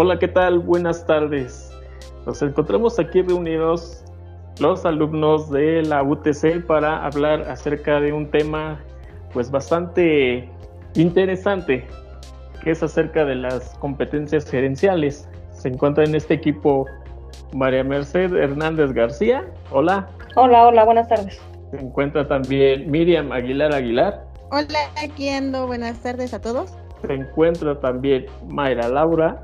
Hola, ¿qué tal? Buenas tardes. Nos encontramos aquí reunidos los alumnos de la UTC para hablar acerca de un tema pues bastante interesante, que es acerca de las competencias gerenciales. Se encuentra en este equipo María Merced Hernández García. Hola. Hola, hola, buenas tardes. Se encuentra también Miriam Aguilar Aguilar. Hola, aquí ando. Buenas tardes a todos. Se encuentra también Mayra Laura.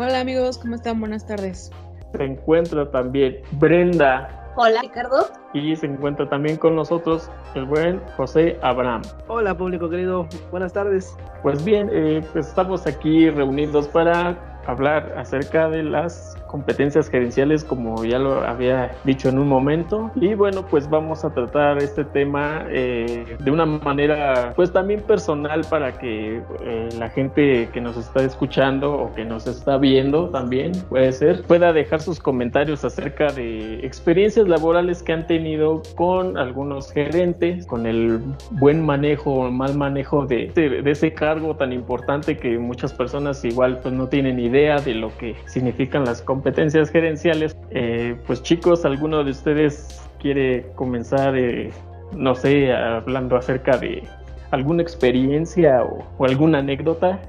Hola amigos, ¿cómo están? Buenas tardes. Se encuentra también Brenda Hola, Ricardo. Y se encuentra también con nosotros el buen José Abraham. Hola, público querido. Buenas tardes. Pues bien, eh, pues estamos aquí reunidos para hablar acerca de las competencias gerenciales como ya lo había dicho en un momento. Y bueno pues vamos a tratar este tema eh, de una manera pues también personal para que eh, la gente que nos está escuchando o que nos está viendo también puede ser pueda dejar sus comentarios acerca de experiencias laborales que han tenido con algunos gerentes con el buen manejo o mal manejo de, de, ese cargo tan importante que muchas personas igual pues no tienen idea de lo que significan las competencias gerenciales. Eh, pues chicos, ¿alguno de ustedes quiere comenzar, eh, no sé, hablando acerca de alguna experiencia o alguna anécdota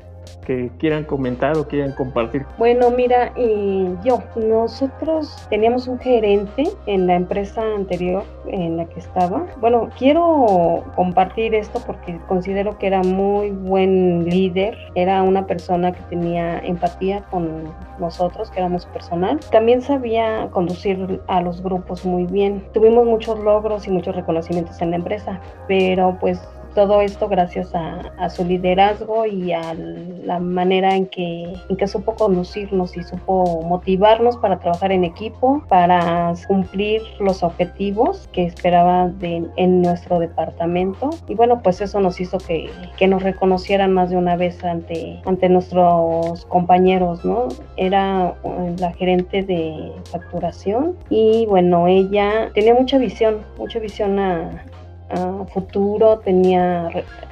que quieran comentar o quieran compartir. Bueno, mira, y yo, nosotros teníamos un gerente en la empresa anterior en la que estaba. Bueno, quiero compartir esto porque considero que era muy buen líder, era una persona que tenía empatía con nosotros, que éramos personal. También sabía conducir a los grupos muy bien. Tuvimos muchos logros y muchos reconocimientos en la empresa, pero pues todo esto gracias a, su liderazgo y a la manera en que, en que supo conducirnos y supo motivarnos para trabajar en equipo, para cumplir los objetivos que esperaba en nuestro departamento. Y bueno, pues eso nos hizo que, que nos reconocieran más de una vez ante, ante nuestros compañeros, ¿no? Era eh, la gerente de facturación y bueno, ella tenía mucha visión, mucha visión a, futuro, tenía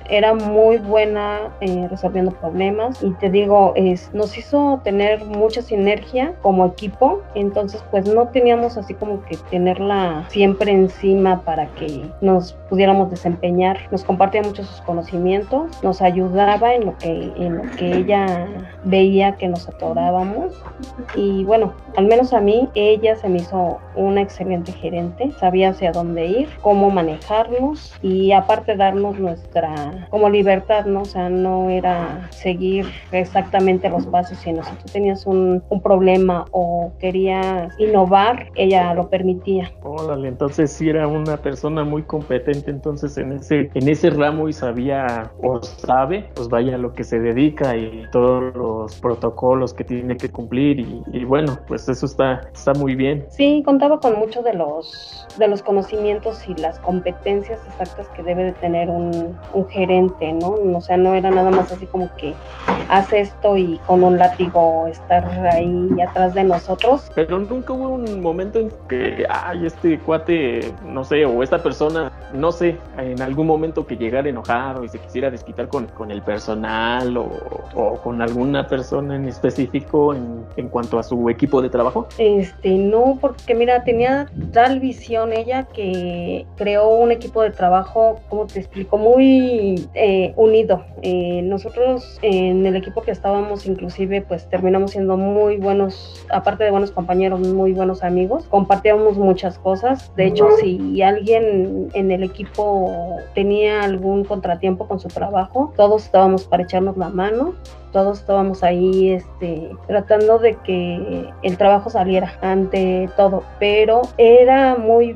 era muy buena eh, resolviendo problemas. Y te digo, es, nos hizo tener mucha sinergia como equipo, entonces pues no teníamos así como que tenerla siempre encima para que nos pudiéramos desempeñar, nos compartía mucho sus conocimientos, nos ayudaba en lo que, en lo que ella veía que nos atorábamos. Y bueno, al menos a mí ella se me hizo una excelente gerente, sabía hacia dónde ir, cómo manejarnos y aparte darnos nuestra como libertad, ¿no? O sea, no era seguir exactamente los pasos, sino si tú tenías un, un problema o querías innovar, ella lo permitía. Órale, entonces sí era una persona muy competente entonces en ese, en ese ramo y sabía o sabe, pues vaya lo que se dedica y todos los protocolos que tiene que cumplir y, y bueno, pues eso está, está muy bien. Sí, contaba con muchos de los, de los conocimientos y las competencias exactas que debe de tener un, un gerente ¿no? O sea, no era nada más así como que hace esto y con un látigo estar ahí atrás de nosotros. Pero nunca hubo un momento en que, ay, este cuate, no sé, o esta persona, no sé, en algún momento que llegara enojado y se quisiera desquitar con, con el personal o, o, con alguna persona en específico en, en cuanto a su equipo de trabajo. Este, no, porque mira, tenía tal visión ella que creó un equipo de trabajo, como te explico, muy eh, unido. Eh, nosotros en el equipo que estábamos inclusive pues terminamos siendo muy buenos, aparte de buenos compañeros, muy buenos amigos. Compartíamos muchas cosas. De hecho, si alguien en el equipo tenía algún contratiempo con su trabajo, todos estábamos para echarnos la mano todos estábamos ahí este, tratando de que el trabajo saliera ante todo, pero era muy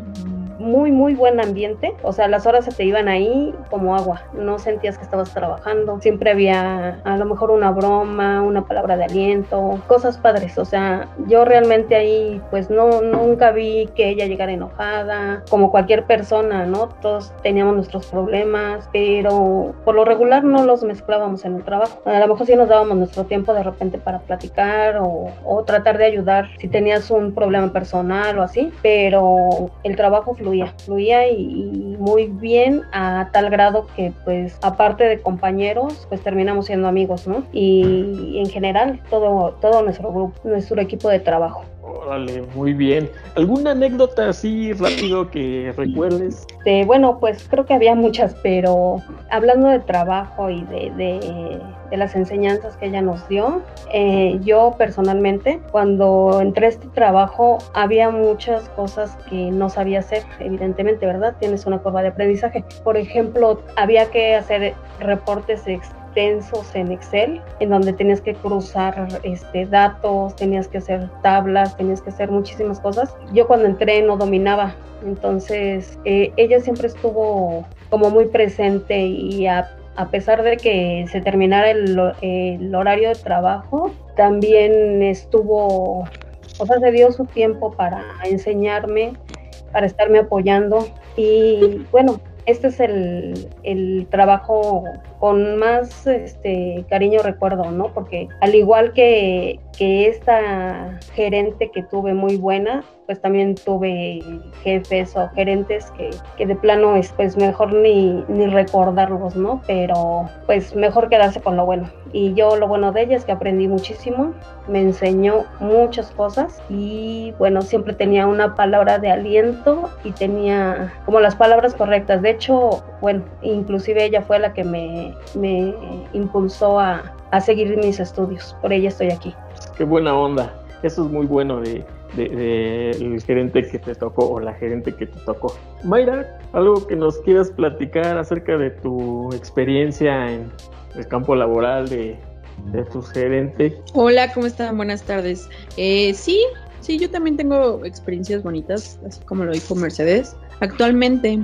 muy, muy buen ambiente. O sea, las horas se te iban ahí como agua. No sentías que estabas trabajando. Siempre había a lo mejor una broma, una palabra de aliento, cosas padres. O sea, yo realmente ahí pues no, nunca vi que ella llegara enojada, como cualquier persona, ¿no? Todos teníamos nuestros problemas, pero por lo regular no los mezclábamos en el trabajo. A lo mejor sí nos dábamos nuestro tiempo de repente para platicar o, o tratar de ayudar si tenías un problema personal o así, pero el trabajo fluía fluía, fluía y, muy bien a tal grado que pues aparte de compañeros, pues terminamos siendo amigos, ¿no? Y, en general todo, todo nuestro grupo, nuestro equipo de trabajo. Órale, muy bien. ¿Alguna anécdota así rápido que recuerdes? bueno, pues creo que había muchas, pero hablando de trabajo y de, de, las enseñanzas que ella nos dio, eh, yo personalmente, cuando entré a este trabajo, había muchas cosas que no sabía hacer, evidentemente, ¿verdad? Tienes una curva de aprendizaje. Por ejemplo, había que hacer reportes extensos en Excel, en donde tenías que cruzar este, datos, tenías que hacer tablas, tenías que hacer muchísimas cosas. Yo cuando entré no dominaba, entonces eh, ella siempre estuvo como muy presente y a, pesar de que se terminara el, el horario de trabajo, también estuvo, o sea, se dio su tiempo para enseñarme, para estarme apoyando y bueno, este es el, el, trabajo con más este, cariño recuerdo, ¿no? Porque al igual que, que esta gerente que tuve muy buena, pues también tuve jefes o gerentes que, que de plano es pues mejor ni, ni recordarlos, ¿no? Pero pues mejor quedarse con lo bueno. Y yo lo bueno de ella es que aprendí muchísimo, me enseñó muchas cosas y bueno, siempre tenía una palabra de aliento y tenía como las palabras correctas. De hecho, bueno, inclusive ella fue la que me, me impulsó a, a seguir mis estudios. Por ella estoy aquí. Qué buena onda. Eso es muy bueno de, del gerente que te tocó o la gerente que te tocó. Mayra, algo que nos quieras platicar acerca de tu experiencia en el campo laboral de, de tu gerente. Hola, ¿cómo están? Buenas tardes. Eh, sí, sí, yo también tengo experiencias bonitas, así como lo dijo Mercedes. Actualmente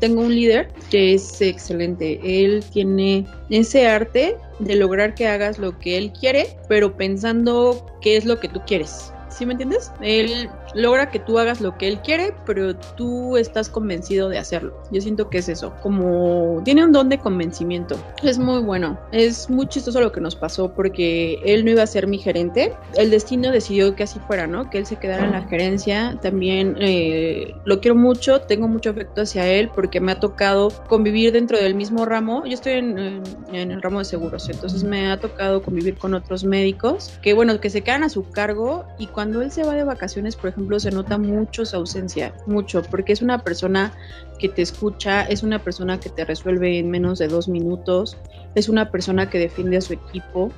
tengo un líder que es excelente. Él tiene ese arte de lograr que hagas lo que él quiere, pero pensando qué es lo que tú quieres. ¿Sí me entiendes? Él logra que tú hagas lo que él quiere, pero tú estás convencido de hacerlo. Yo siento que es eso, como tiene un don de convencimiento. Es muy bueno. Es muy chistoso lo que nos pasó porque él no iba a ser mi gerente. El destino decidió que así fuera, ¿no? Que él se quedara en la gerencia. También eh, lo quiero mucho, tengo mucho afecto hacia él porque me ha tocado convivir dentro del mismo ramo. Yo estoy en, en el ramo de seguros, entonces me ha tocado convivir con otros médicos que, bueno, que se quedan a su cargo y cuando él se va de vacaciones, por ejemplo, ejemplo, se nota mucho su ausencia, mucho, porque es una persona que te escucha, es una persona que te resuelve en menos de dos minutos, es una persona que defiende a su equipo,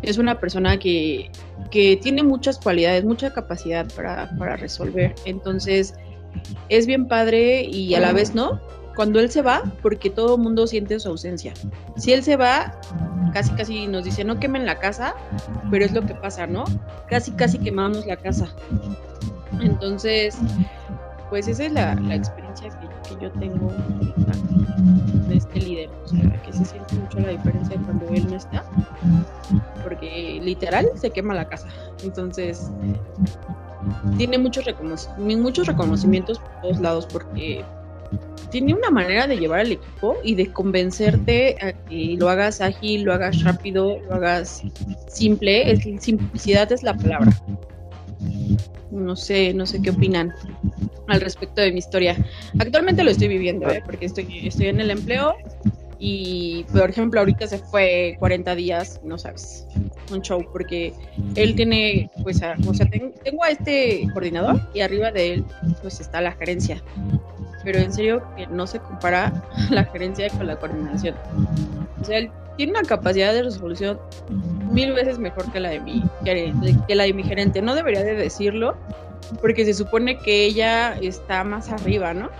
es una persona que, que tiene muchas cualidades, mucha capacidad para, para resolver. Entonces, es bien padre y a la vez no, cuando él se va, porque todo el mundo siente su ausencia. Si él se va, casi casi nos dice, no quemen la casa, pero es lo que pasa, ¿no? Casi casi quemamos la casa. Entonces, pues esa es la, experiencia que, yo tengo de este líder, o sea, que se siente mucho la diferencia cuando él no está, porque literal se quema la casa. Entonces, tiene muchos, muchos reconocimientos por todos lados, porque tiene una manera de llevar al equipo y de convencerte a que lo hagas ágil, lo hagas rápido, lo hagas simple. Es, simplicidad es la palabra. No sé, no sé qué opinan al respecto de mi historia. Actualmente lo estoy viviendo, ¿eh? porque estoy, estoy en el empleo y, por ejemplo, ahorita se fue 40 días, no sabes, un show, porque él tiene, pues, o sea, tengo a este coordinador y arriba de él, pues, está la gerencia pero en serio que no se compara la gerencia con la coordinación. O sea, él tiene una capacidad de resolución mil veces mejor que la de mi, que la de mi gerente. No debería de decirlo, porque se supone que ella está más arriba, ¿no?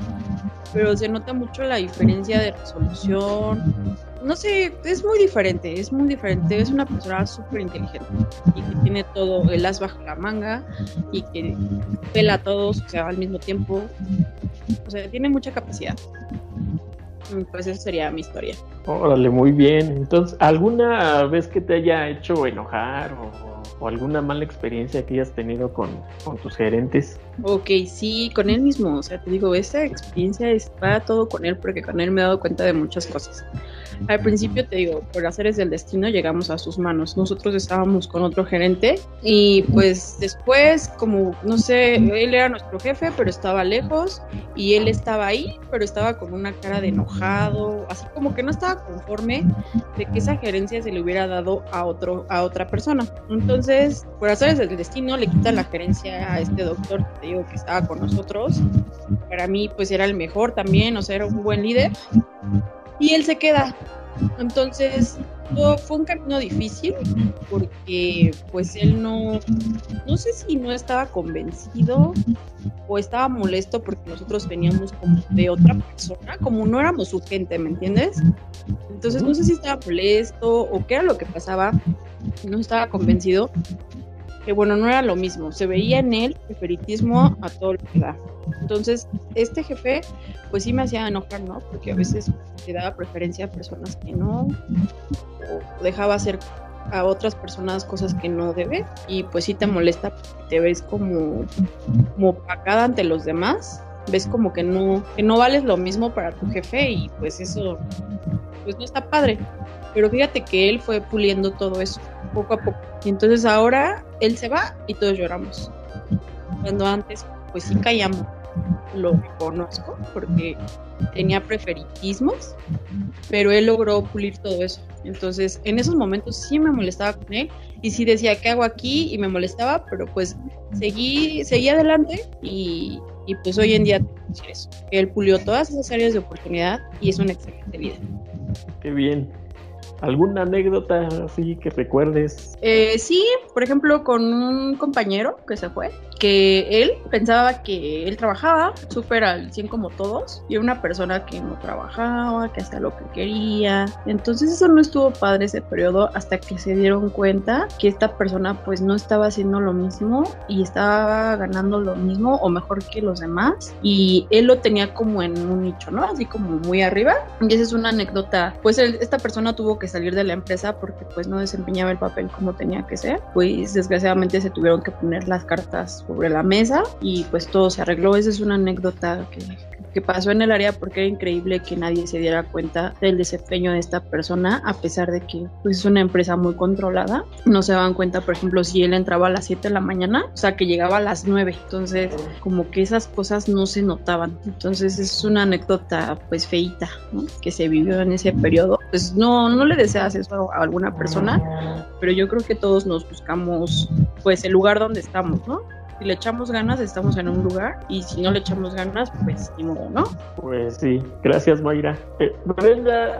Pero se nota mucho la diferencia de resolución. No sé, es muy diferente, es muy diferente. Es una persona súper inteligente y que tiene todo el as bajo la manga y que pela a todos, o sea, al mismo tiempo. O sea, tiene mucha capacidad. Pues esa sería mi historia. Órale, muy bien. Entonces, ¿alguna vez que te haya hecho enojar o, alguna mala experiencia que hayas tenido con, tus gerentes? Ok, sí, con él mismo. O sea, te digo, esa experiencia está todo con él porque con él me he dado cuenta de muchas cosas. Al principio te digo, por hacer del destino llegamos a sus manos. Nosotros estábamos con otro gerente y pues después, como no sé, él era nuestro jefe, pero estaba lejos y él estaba ahí, pero estaba con una cara de enojado, así como que no estaba conforme de que esa gerencia se le hubiera dado a otro a otra persona. Entonces, por hacer del destino le quita la gerencia a este doctor te digo que estaba con nosotros. Para mí pues era el mejor también, o sea, era un buen líder. Y él se queda. Entonces, fue un camino difícil porque pues él no, no sé si no estaba convencido o estaba molesto porque nosotros veníamos como de otra persona, como no éramos su gente, ¿me entiendes? Entonces no sé si estaba molesto o qué era lo que pasaba, no estaba convencido, que bueno, no era lo mismo, se veía en él el feritismo a todo lo que da. Entonces, este jefe, pues sí me hacía enojar, ¿no? Porque a veces le daba preferencia a personas que no, o dejaba hacer a otras personas cosas que no debe, y pues sí te molesta porque te ves como, como pagada ante los demás, ves como que no, que no vales lo mismo para tu jefe, y pues eso, pues no está padre. Pero fíjate que él fue puliendo todo eso poco a poco. Y entonces ahora él se va y todos lloramos. Cuando antes, pues sí callamos. Lo conozco porque tenía preferitismos, pero él logró pulir todo eso. Entonces, en esos momentos sí me molestaba con él y sí decía, ¿qué hago aquí? Y me molestaba, pero pues seguí, seguí adelante y, y pues hoy en día decir eso. Él pulió todas esas áreas de oportunidad y es una excelente vida. Qué bien. ¿Alguna anécdota así que recuerdes? Eh, sí, por ejemplo, con un compañero que se fue, que él pensaba que él trabajaba súper al 100 como todos, y una persona que no trabajaba, que hacía lo que quería. Entonces eso no estuvo padre ese periodo hasta que se dieron cuenta que esta persona pues no estaba haciendo lo mismo y estaba ganando lo mismo o mejor que los demás, y él lo tenía como en un nicho, ¿no? Así como muy arriba. Y esa es una anécdota. Pues esta persona tuvo que salir de la empresa porque pues no desempeñaba el papel como tenía que ser. Pues desgraciadamente se tuvieron que poner las cartas sobre la mesa y pues todo se arregló. Esa es una anécdota que, que pasó en el área porque era increíble que nadie se diera cuenta del desempeño de esta persona a pesar de que pues, es una empresa muy controlada. No se daban cuenta, por ejemplo, si él entraba a las 7 de la mañana, o sea, que llegaba a las 9. Entonces, como que esas cosas no se notaban. Entonces, es una anécdota pues feita, ¿no? Que se vivió en ese periodo. Pues no, no le deseas eso a alguna persona, pero yo creo que todos nos buscamos pues el lugar donde estamos, ¿no? Si le echamos ganas, estamos en un lugar y si no le echamos ganas, pues ni modo, ¿no? Pues sí, gracias Mayra. Eh,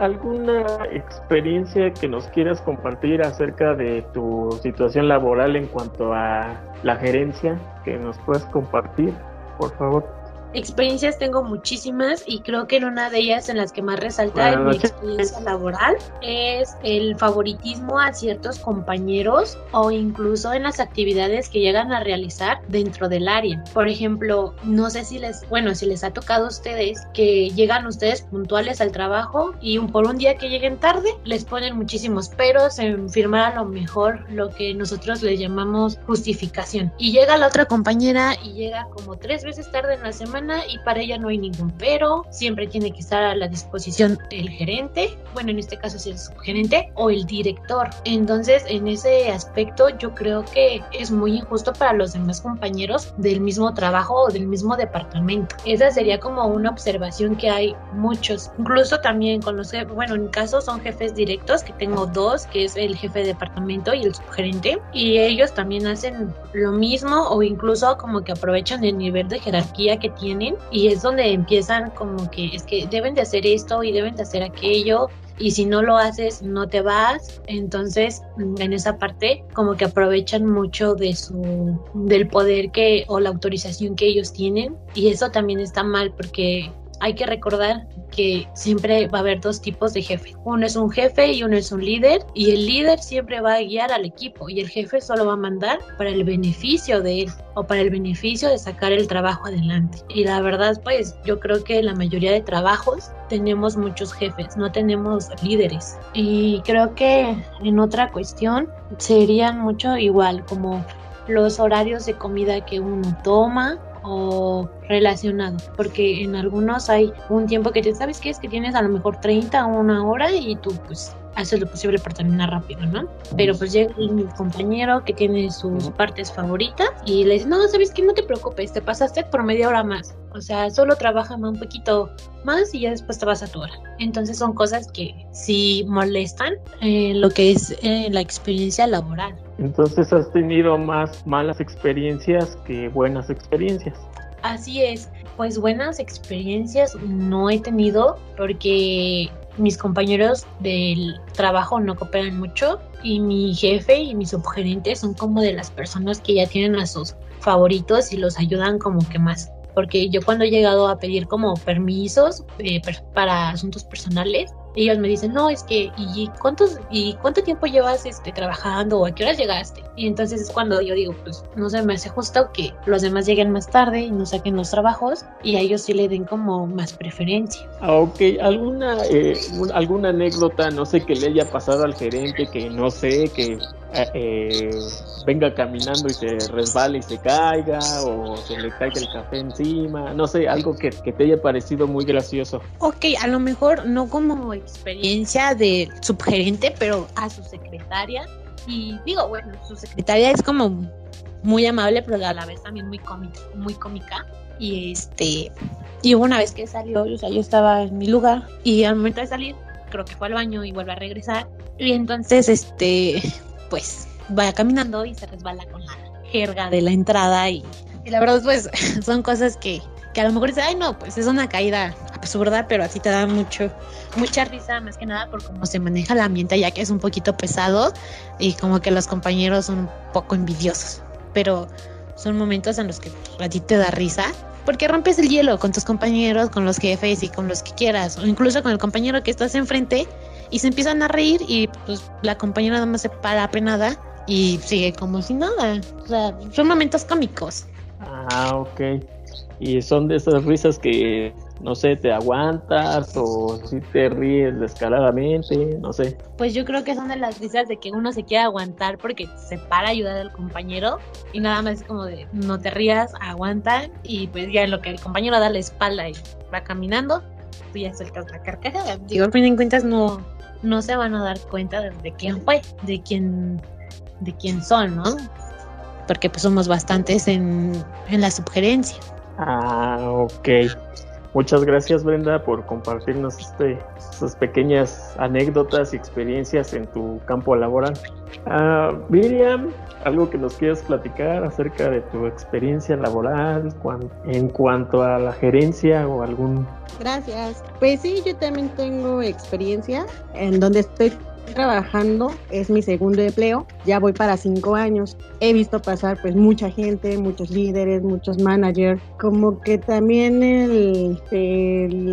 ¿alguna experiencia que nos quieras compartir acerca de tu situación laboral en cuanto a la gerencia que nos puedas compartir, por favor? Experiencias tengo muchísimas y creo que en una de ellas en las que más resalta en mi experiencia laboral es el favoritismo a ciertos compañeros o incluso en las actividades que llegan a realizar dentro del área. Por ejemplo, no sé si les, bueno, si les ha tocado a ustedes que llegan ustedes puntuales al trabajo y un, por un día que lleguen tarde les ponen muchísimos peros en firmar a lo mejor lo que nosotros le llamamos justificación. Y llega la otra compañera y llega como tres veces tarde en la semana y para ella no hay ningún pero, siempre tiene que estar a la disposición el gerente, bueno, en este caso es el subgerente o el director. Entonces, en ese aspecto yo creo que es muy injusto para los demás compañeros del mismo trabajo o del mismo departamento. Esa sería como una observación que hay muchos, incluso también con los jefes, bueno, en caso son jefes directos, que tengo dos, que es el jefe de departamento y el subgerente, y ellos también hacen lo mismo o incluso como que aprovechan el nivel de jerarquía que tienen y es donde empiezan como que es que deben de hacer esto y deben de hacer aquello y si no lo haces no te vas. Entonces en esa parte como que aprovechan mucho de su del poder que o la autorización que ellos tienen y eso también está mal porque hay que recordar que siempre va a haber dos tipos de jefe. Uno es un jefe y uno es un líder y el líder siempre va a guiar al equipo y el jefe solo va a mandar para el beneficio de él o para el beneficio de sacar el trabajo adelante. Y la verdad pues yo creo que la mayoría de trabajos tenemos muchos jefes, no tenemos líderes. Y creo que en otra cuestión serían mucho igual como los horarios de comida que uno toma o relacionado, porque en algunos hay un tiempo que te sabes que es que tienes a lo mejor 30 o una hora y tú pues haces lo posible para terminar rápido, ¿no? Pero pues llega mi compañero que tiene sus partes favoritas y le dice, no, sabes que no te preocupes, te pasaste por media hora más. O sea, solo trabaja un poquito más y ya después te vas a tu hora. Entonces son cosas que sí molestan en lo que es eh, la experiencia laboral. Entonces has tenido más malas experiencias que buenas experiencias. Así es, pues buenas experiencias no he tenido porque mis compañeros del trabajo no cooperan mucho y mi jefe y mis subgerentes son como de las personas que ya tienen a sus favoritos y los ayudan como que más porque yo cuando he llegado a pedir como permisos eh, para asuntos personales, ellos me dicen, no, es que, ¿y cuántos, y cuánto tiempo llevas este, trabajando o a qué horas llegaste? Y entonces es cuando yo digo, pues no se me hace justo que los demás lleguen más tarde y no saquen los trabajos y a ellos sí le den como más preferencia. Ah, ok, ¿alguna, eh, alguna anécdota, no sé, que le haya pasado al gerente, que no sé, que eh, venga caminando y se resbale y se caiga o se le caiga el café encima, no sé, algo que, que te haya parecido muy gracioso. Ok, a lo mejor no como experiencia de subgerente, pero a su secretaria. Y digo, bueno, su secretaria es como muy amable, pero a la vez también muy cómica, muy cómica. Y este, y una vez que salió, o sea, yo estaba en mi lugar y al momento de salir, creo que fue al baño y vuelve a regresar. Y entonces, este, pues va caminando y se resbala con la jerga de la entrada y, y la verdad, pues son cosas que, que a lo mejor dice, ay no, pues es una caída absurda, pero así te da mucho, mucha risa, más que nada por cómo se maneja el ambiente, ya que es un poquito pesado y como que los compañeros son un poco envidiosos. Pero son momentos en los que a ti te da risa, porque rompes el hielo con tus compañeros, con los jefes y con los que quieras, o incluso con el compañero que estás enfrente y se empiezan a reír y pues la compañera nada más se para apenada y sigue como si nada. O sea, son momentos cómicos. Ah, ok. Y son de esas risas que, no sé, te aguantas o si te ríes descaradamente, no sé. Pues yo creo que son de las risas de que uno se quiere aguantar porque se para a ayudar al compañero y nada más es como de no te rías, aguanta y pues ya en lo que el compañero da la espalda y va caminando, tú ya sueltas la carcajada. Digo, al fin de cuentas no, no se van a dar cuenta de, quién fue, de quién, de quién son, ¿no? Porque pues somos bastantes en, en la sugerencia. Ah, ok. Muchas gracias Brenda por compartirnos este, estas pequeñas anécdotas y experiencias en tu campo laboral. Uh, Miriam, algo que nos quieras platicar acerca de tu experiencia laboral en cuanto a la gerencia o algún... Gracias. Pues sí, yo también tengo experiencia en donde estoy trabajando, es mi segundo empleo, ya voy para cinco años. He visto pasar pues mucha gente, muchos líderes, muchos managers, como que también el,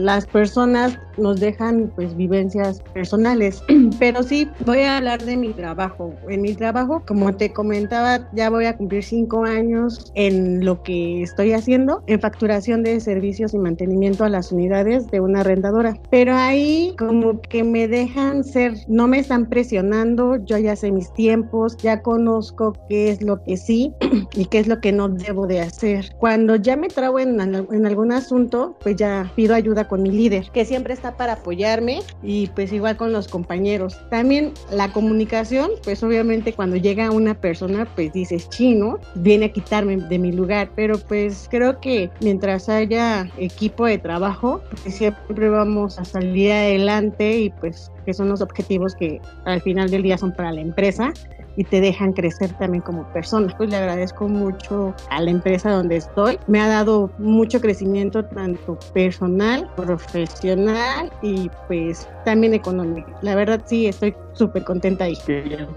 las personas nos dejan pues vivencias personales. Pero sí, voy a hablar de mi trabajo. En mi trabajo, como te comentaba, ya voy a cumplir cinco años en lo que estoy haciendo, en facturación de servicios y mantenimiento a las unidades de una arrendadora. Pero ahí como que me dejan ser, no me están presionando, yo ya sé mis tiempos, ya conozco qué es lo que sí y qué es lo que no debo de hacer. Cuando ya me trago en, en algún asunto, pues ya pido ayuda con mi líder, que siempre está para apoyarme y pues igual con los compañeros. También la comunicación, pues obviamente cuando llega una persona, pues dices chino, viene a quitarme de mi lugar, pero pues creo que mientras haya equipo de trabajo, pues siempre vamos a salir adelante y pues que son los objetivos que al final del día son para la empresa y te dejan crecer también como persona. Pues le agradezco mucho a la empresa donde estoy. Me ha dado mucho crecimiento tanto personal, profesional y pues también económico. La verdad sí estoy súper contenta ahí.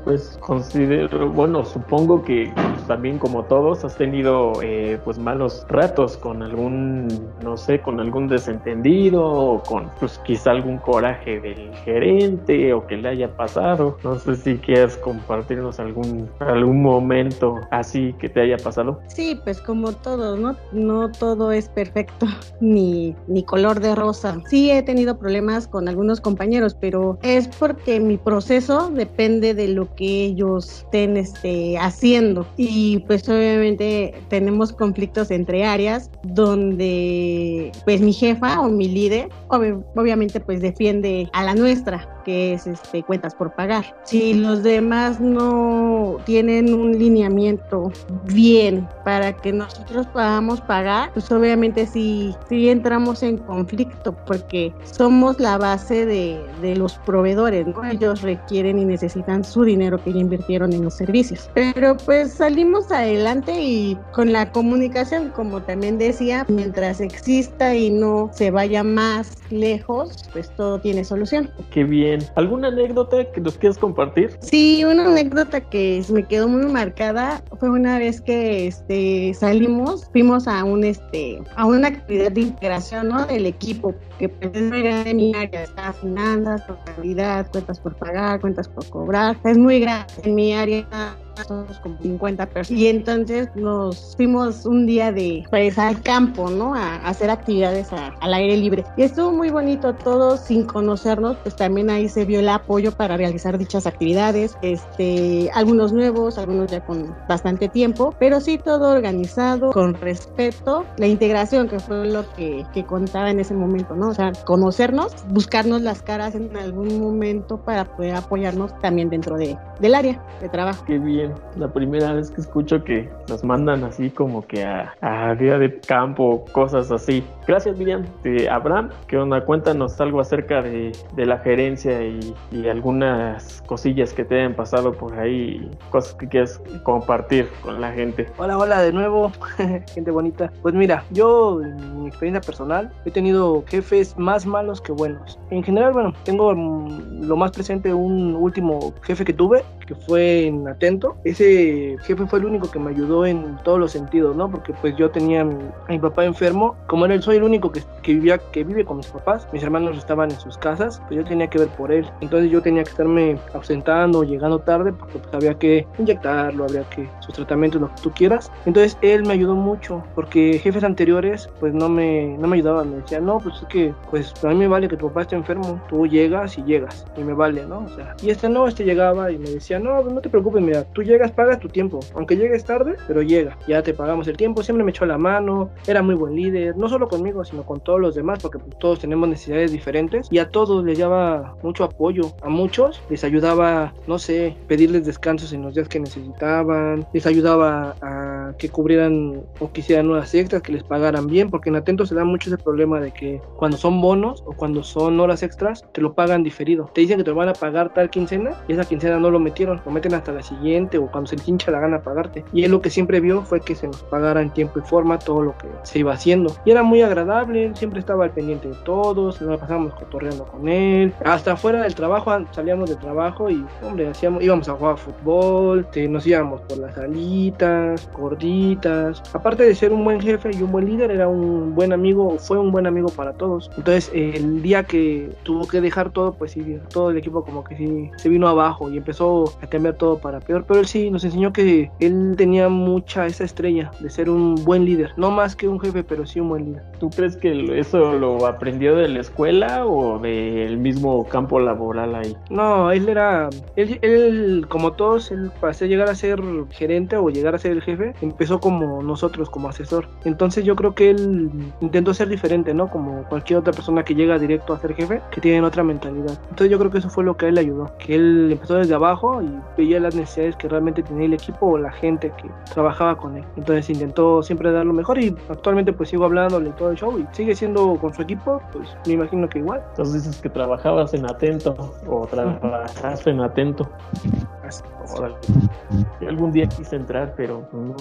pues considero, bueno, supongo que pues, también como todos has tenido eh, pues malos ratos con algún, no sé, con algún desentendido o con pues quizá algún coraje del gerente o que le haya pasado. No sé si quieres compartirnos algún, algún momento así que te haya pasado. Sí, pues como todos, ¿no? No todo es perfecto ni, ni color de rosa. Sí he tenido problemas con algunos compañeros, pero es porque mi proceso proceso depende de lo que ellos estén este, haciendo. Y pues obviamente tenemos conflictos entre áreas donde pues mi jefa o mi líder obviamente pues defiende a la nuestra que es este, cuentas por pagar. Si los demás no tienen un lineamiento bien para que nosotros podamos pagar, pues obviamente sí, sí entramos en conflicto porque somos la base de, de los proveedores, ¿no? Ellos requieren y necesitan su dinero que ya invirtieron en los servicios. Pero pues salimos adelante y con la comunicación, como también decía, mientras exista y no se vaya más lejos, pues todo tiene solución. Qué bien. ¿Alguna anécdota que nos quieras compartir? Sí, una anécdota que me quedó muy marcada fue una vez que este salimos, fuimos a un este a una actividad de integración, ¿no? del equipo, que pues es en mi área, está finanzas, contabilidad, cuentas por pagar, cuentas por cobrar, es muy grande en mi área somos como 50 personas. Y entonces nos fuimos un día de, pues, al campo, ¿no? A, hacer actividades al aire libre. Y estuvo muy bonito todo sin conocernos, pues también ahí se vio el apoyo para realizar dichas actividades, este, algunos nuevos, algunos ya con bastante tiempo, pero sí todo organizado, con respeto, la integración que fue lo que, que contaba en ese momento, ¿no? O sea, conocernos, buscarnos las caras en algún momento para poder apoyarnos también dentro de, del área de trabajo. Qué bien la primera vez que escucho que nos mandan así como que a, a día de campo, cosas así. Gracias, Miriam. Abraham, ¿qué onda? Cuéntanos algo acerca de, de la gerencia y, y, algunas cosillas que te hayan pasado por ahí, cosas que quieras compartir con la gente. Hola, hola de nuevo, gente bonita. Pues mira, yo en mi experiencia personal he tenido jefes más malos que buenos. En general, bueno, tengo mm, lo más presente un último jefe que tuve, que fue en Atento. Ese jefe fue el único que me ayudó en todos los sentidos, ¿no? Porque pues yo tenía a mi, papá enfermo, como era el soy el único que, que, vivía, que vive con mis papás, mis hermanos estaban en sus casas, pues yo tenía que ver por él. Entonces yo tenía que estarme ausentando, llegando tarde, porque pues había que inyectarlo, había que sus tratamientos, lo que tú quieras. Entonces él me ayudó mucho, porque jefes anteriores pues no me, no me ayudaban, me decían, no, pues es que pues a mí me vale que tu papá esté enfermo, tú llegas y llegas, y me vale, ¿no? O sea, y este no, este llegaba y me decía, no, pues no te preocupes, mira, tú llegas, pagas tu tiempo, aunque llegues tarde, pero llega, ya te pagamos el tiempo, siempre me echó la mano, era muy buen líder, no solo conmigo, sino con todos los demás, porque pues, todos tenemos necesidades diferentes y a todos les daba mucho apoyo, a muchos les ayudaba, no sé, pedirles descansos en los días que necesitaban, les ayudaba a que cubrieran o quisieran nuevas extras, que les pagaran bien, porque en Atento se da mucho ese problema de que cuando son bonos o cuando son horas extras, te lo pagan diferido. Te dicen que te lo van a pagar tal quincena y esa quincena no lo metieron, lo meten hasta la siguiente o cuando se les hincha la gana pagarte. Y él lo que siempre vio fue que se nos pagara en tiempo y forma todo lo que se iba haciendo. Y era muy agradable, siempre estaba al pendiente de todos, nos pasábamos cotorreando con él. Hasta fuera del trabajo, salíamos del trabajo y, hombre, hacíamos, íbamos a jugar fútbol, nos íbamos por las salitas, gorditas. Aparte de ser un buen jefe y un buen líder, era un buen amigo, fue un buen amigo para todos. Entonces, el día que tuvo que dejar todo, pues sí, todo el equipo como que sí se vino abajo y empezó a cambiar todo para peor. Pero sí nos enseñó que él tenía mucha esa estrella de ser un buen líder. No más que un jefe, pero sí un buen líder. ¿Tú crees que eso lo aprendió de la escuela o del mismo campo laboral ahí? No, él era, él, él como todos, él para llegar a ser gerente o llegar a ser el jefe, empezó como nosotros, como asesor. Entonces yo creo que él intentó ser diferente, ¿no? Como cualquier otra persona que llega directo a ser jefe, que tiene otra mentalidad. Entonces yo creo que eso fue lo que a él le ayudó, que él empezó desde abajo y veía las necesidades que realmente tenía el equipo o la gente que trabajaba con él. Entonces intentó siempre dar lo mejor y actualmente pues sigo hablándole todo el show y sigue siendo con su equipo, pues me imagino que igual. Entonces dices que trabajabas en Atento o trabajaste en Atento. Algún día quise entrar, pero no,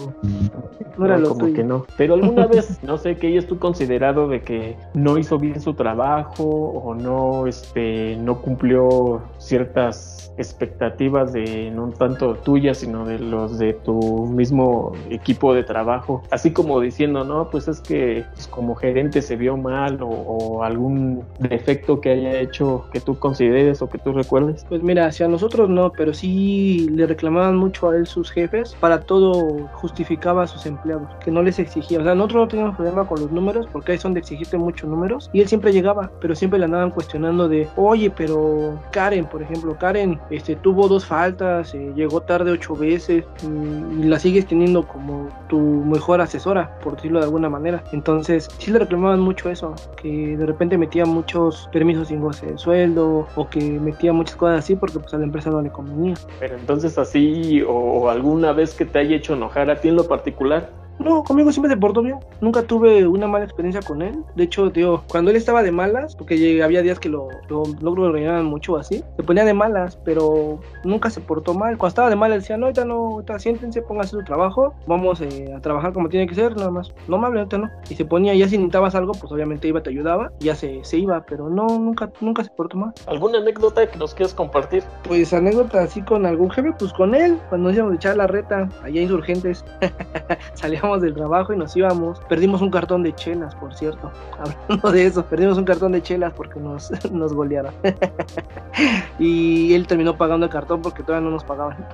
no como que no. Pero alguna vez, no sé, que hayas tú considerado de que no hizo bien su trabajo o no, este, no cumplió ciertas expectativas de no tanto tuyas, sino de los de tu mismo equipo de trabajo, así como diciendo, no, pues es que pues, como gerente se vio mal o, algún defecto que haya hecho que tú consideres o que tú recuerdes. Pues mira, hacia nosotros no, pero sí le reclamaban mucho a él sus jefes, para todo justificaba a sus empleados, que no les exigía. O sea, nosotros no teníamos problema con los números, porque ahí son de exigirte muchos números, y él siempre llegaba, pero siempre le andaban cuestionando de, oye, pero Karen, por ejemplo, Karen este, tuvo dos faltas, eh, llegó tarde ocho veces, mm, y la sigues teniendo como tu mejor asesora, por decirlo de alguna manera. Entonces, sí le reclamaban mucho eso, que de repente metía muchos permisos sin goce de sueldo, o que metía muchas cosas así porque pues a la empresa no le convenía. Pero entonces así, o alguna vez que te haya hecho enojar a ti en lo particular, no, conmigo siempre se portó bien. Nunca tuve una mala experiencia con él. De hecho, tío, cuando él estaba de malas, porque había días que lo, lo, lo regañaban mucho así, se ponía de malas, pero nunca se portó mal. Cuando estaba de malas decía, no, ahorita no, ahorita siéntense, pónganse su trabajo, vamos eh, a trabajar como tiene que ser, nada más. No me ahorita no. Y se ponía, ya si necesitabas algo, pues obviamente iba, te ayudaba, ya se, se iba, pero no, nunca, nunca se portó mal. ¿Alguna anécdota que nos quieras compartir? Pues anécdota así con algún jefe, pues con él, cuando nos íbamos a echar la reta, allá insurgentes, salíamos del trabajo y nos íbamos. Perdimos un cartón de chelas, por cierto. Hablando de eso, perdimos un cartón de chelas porque nos, nos golearon. y él terminó pagando el cartón porque todavía no nos pagaban.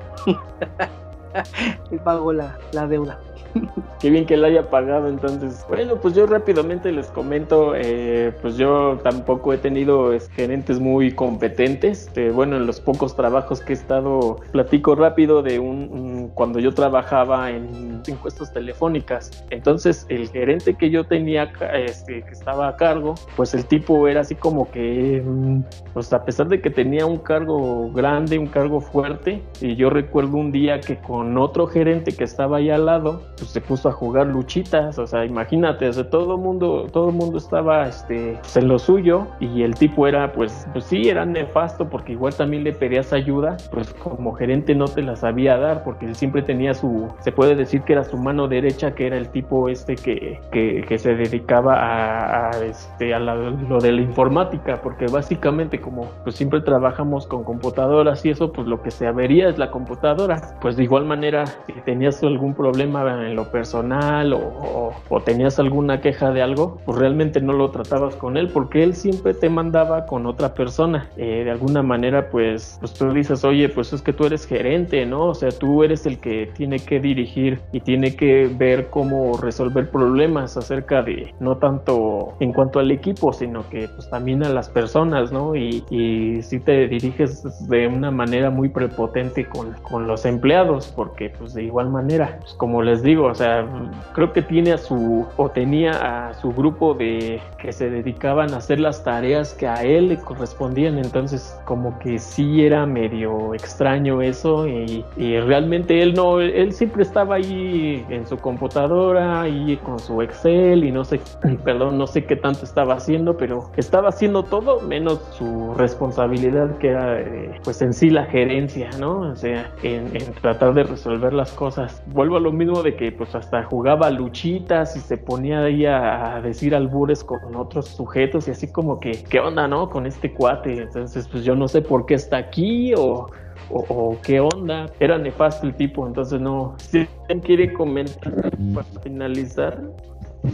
él pagó la, la deuda. Qué bien que la haya pagado entonces. Bueno, pues yo rápidamente les comento, eh, pues yo tampoco he tenido gerentes muy competentes. Eh, bueno, en los pocos trabajos que he estado, platico rápido de un, cuando yo trabajaba en encuestas telefónicas. Entonces el gerente que yo tenía, este, que estaba a cargo, pues el tipo era así como que, mm, pues a pesar de que tenía un cargo grande, un cargo fuerte, y yo recuerdo un día que con otro gerente que estaba ahí al lado, pues se puso a jugar luchitas, o sea, imagínate, o sea, todo mundo, todo mundo estaba este, pues, en lo suyo y el tipo era, pues, pues sí, era nefasto porque igual también le pedías ayuda, pues como gerente no te la sabía dar porque él siempre tenía su, se puede decir que era su mano derecha, que era el tipo este que, que, se dedicaba a, este, a lo de la informática, porque básicamente como pues siempre trabajamos con computadoras y eso, pues lo que se avería es la computadora, pues de igual manera si tenías algún problema en lo personal o, tenías alguna queja de algo, pues realmente no lo tratabas con él porque él siempre te mandaba con otra persona. Eh, de alguna manera, pues, pues tú dices, oye, pues es que tú eres gerente, ¿no? O sea, tú eres el que tiene que dirigir y tiene que ver cómo resolver problemas acerca de, no tanto en cuanto al equipo, sino que pues también a las personas, ¿no? Y, y si te diriges de una manera muy prepotente con, con los empleados, porque pues de igual manera, pues como les digo, o sea, creo que tiene a su, o tenía a su grupo de que se dedicaban a hacer las tareas que a él le correspondían, entonces como que sí era medio extraño eso y, realmente él no, él siempre estaba ahí en su computadora y con su Excel y no sé, perdón, no sé qué tanto estaba haciendo, pero estaba haciendo todo menos su responsabilidad que era eh, pues en sí la gerencia, ¿no? O sea, en, en tratar de resolver las cosas. Vuelvo a lo mismo de que pues hasta jugaba luchitas y se ponía ahí a, decir albures con otros sujetos y así como que, ¿qué onda, no? Con este cuate. Entonces, pues yo no sé por qué está aquí o, o, qué onda. Era nefasto el tipo, entonces no. Si alguien quiere comentar para finalizar.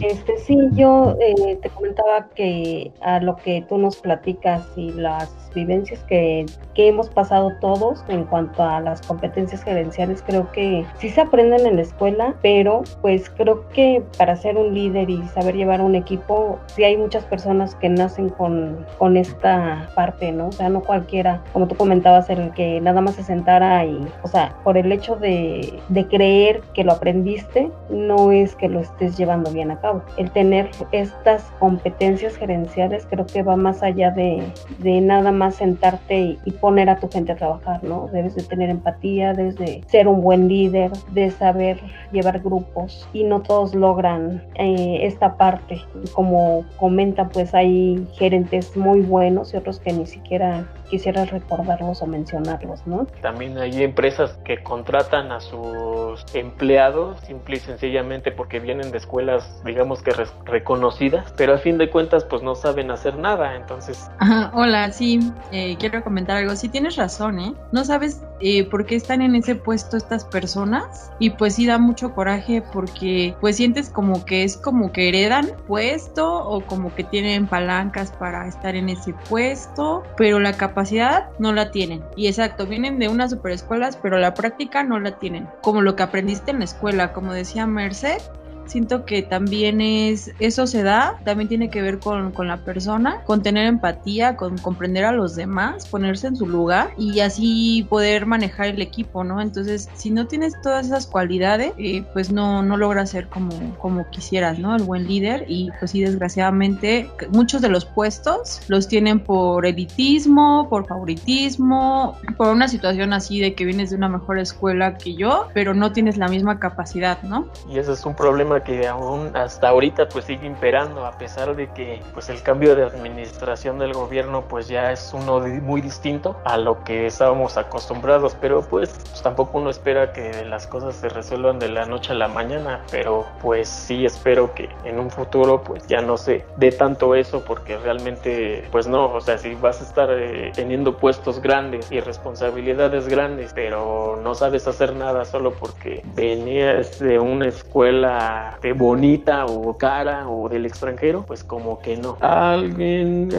Este sí, yo eh, te comentaba que a lo que tú nos platicas y las vivencias que, que, hemos pasado todos en cuanto a las competencias gerenciales, creo que sí se aprenden en la escuela, pero pues creo que para ser un líder y saber llevar un equipo, sí hay muchas personas que nacen con, con esta parte, ¿no? O sea, no cualquiera, como tú comentabas, el que nada más se sentara y, o sea, por el hecho de, de creer que lo aprendiste, no es que lo estés llevando bien cabo. El tener estas competencias gerenciales creo que va más allá de, de nada más sentarte y, poner a tu gente a trabajar, ¿no? Debes de tener empatía, debes de ser un buen líder, de saber llevar grupos y no todos logran eh, esta parte. Como comenta, pues hay gerentes muy buenos y otros que ni siquiera quisiera recordarlos o mencionarlos, ¿no? También hay empresas que contratan a sus empleados simple y sencillamente porque vienen de escuelas, digamos que reconocidas, pero a fin de cuentas pues no saben hacer nada, entonces... Ajá, hola, sí, eh, quiero comentar algo. Sí tienes razón, ¿eh? No sabes eh, por qué están en ese puesto estas personas y pues sí da mucho coraje porque pues sientes como que es como que heredan puesto o como que tienen palancas para estar en ese puesto, pero la capacidad no la tienen. Y exacto, vienen de unas superescuelas, pero la práctica no la tienen. Como lo que aprendiste en la escuela, como decía Merced, siento que también es, eso se da, también tiene que ver con, con, la persona, con tener empatía, con comprender a los demás, ponerse en su lugar y así poder manejar el equipo, ¿no? Entonces, si no tienes todas esas cualidades, eh, pues no, no logras ser como, como quisieras, ¿no? El buen líder y pues sí, desgraciadamente, muchos de los puestos los tienen por editismo, por favoritismo, por una situación así de que vienes de una mejor escuela que yo, pero no tienes la misma capacidad, ¿no? Y ese es un problema que aún hasta ahorita pues sigue imperando a pesar de que pues el cambio de administración del gobierno pues ya es uno muy distinto a lo que estábamos acostumbrados. Pero pues, pues, tampoco uno espera que las cosas se resuelvan de la noche a la mañana. Pero pues sí espero que en un futuro pues ya no se dé tanto eso porque realmente pues no. O sea si vas a estar eh, teniendo puestos grandes y responsabilidades grandes pero no sabes hacer nada solo porque venías de una escuela de bonita o cara o del extranjero, pues como que no. Alguien,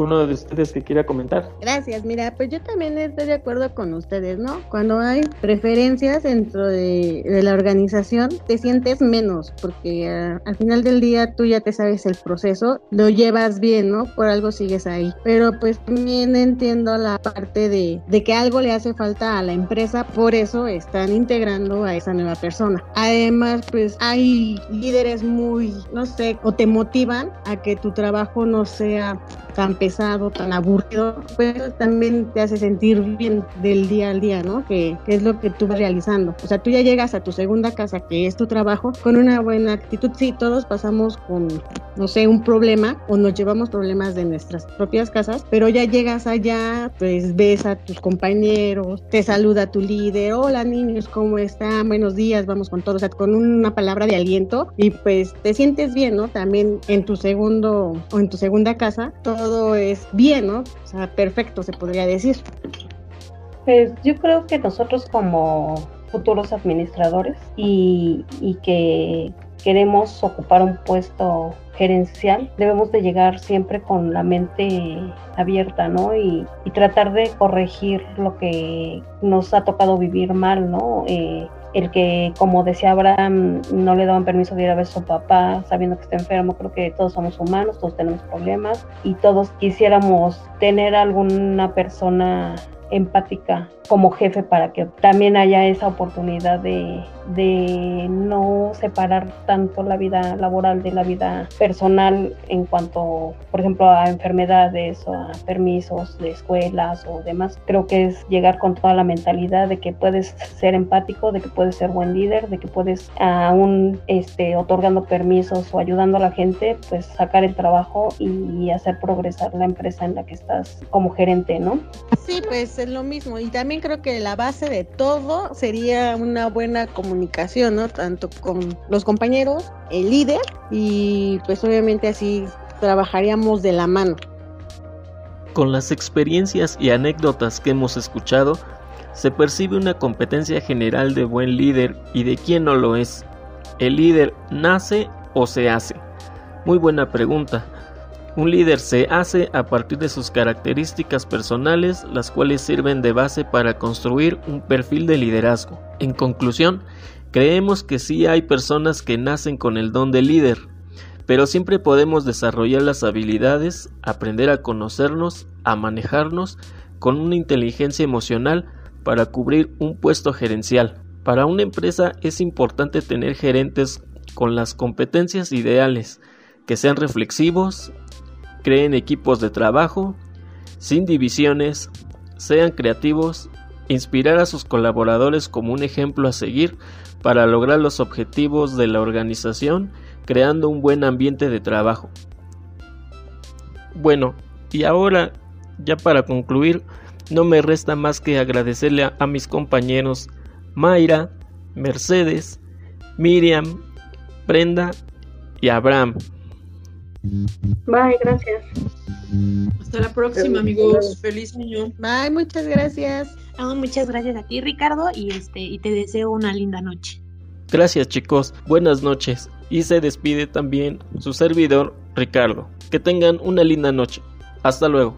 uno de ustedes que quiera comentar. Gracias, mira, pues yo también estoy de acuerdo con ustedes, ¿no? Cuando hay preferencias dentro de, la organización, te sientes menos, porque ah, al final del día tú ya te sabes el proceso, lo llevas bien, ¿no? Por algo sigues ahí. Pero pues también entiendo la parte de, de que algo le hace falta a la empresa, por eso están integrando a esa nueva persona. Además, pues hay líderes muy, no sé, o te motivan a que tu trabajo no sea tan pesado, tan aburrido, pues también te hace sentir bien del día al día, ¿no? Que, es lo que tú vas realizando. O sea, tú ya llegas a tu segunda casa, que es tu trabajo, con una buena actitud. Sí, todos pasamos con, no sé, un problema o nos llevamos problemas de nuestras propias casas, pero ya llegas allá, pues ves a tus compañeros, te saluda tu líder, hola niños, ¿cómo están? Buenos días, vamos con todos, o sea, con una palabra de aliento y pues te sientes bien, ¿no? También en tu segundo o en tu segunda casa, todo es bien, ¿no? O sea, perfecto se podría decir. Pues yo creo que nosotros como futuros administradores y, que queremos ocupar un puesto gerencial, debemos de llegar siempre con la mente abierta, ¿no? Y, tratar de corregir lo que nos ha tocado vivir mal, ¿no? Eh, el que, como decía Abraham, no le daban permiso de ir a ver a su papá sabiendo que está enfermo. Creo que todos somos humanos, todos tenemos problemas y todos quisiéramos tener alguna persona empática como jefe para que también haya esa oportunidad de, no separar tanto la vida laboral de la vida personal en cuanto, por ejemplo, a enfermedades o a permisos de escuelas o demás. Creo que es llegar con toda la mentalidad de que puedes ser empático, de que puedes ser buen líder, de que puedes aún este, otorgando permisos o ayudando a la gente, pues sacar el trabajo y hacer progresar la empresa en la que estás como gerente, ¿no? Sí, pues es lo mismo. Y también creo que la base de todo sería una buena comunicación ¿no? Tanto con los compañeros, el líder y pues obviamente así trabajaríamos de la mano. Con las experiencias y anécdotas que hemos escuchado, se percibe una competencia general de buen líder y de quién no lo es. ¿El líder nace o se hace? Muy buena pregunta. Un líder se hace a partir de sus características personales, las cuales sirven de base para construir un perfil de liderazgo. En conclusión, creemos que sí hay personas que nacen con el don de líder, pero siempre podemos desarrollar las habilidades, aprender a conocernos, a manejarnos con una inteligencia emocional para cubrir un puesto gerencial. Para una empresa es importante tener gerentes con las competencias ideales, que sean reflexivos, creen equipos de trabajo, sin divisiones, sean creativos inspirar a sus colaboradores como un ejemplo a seguir para lograr los objetivos de la organización, creando un buen ambiente de trabajo. Bueno, y ahora, ya para concluir, no me resta más que agradecerle a, mis compañeros Mayra, Mercedes, Miriam, Brenda y Abraham. Bye, gracias. Hasta la próxima, amigos. Feliz año. Bye, muchas gracias. muchas gracias a ti, Ricardo, y este y te deseo una linda noche. Gracias, chicos. Buenas noches. Y se despide también su servidor, Ricardo. Que tengan una linda noche. Hasta luego.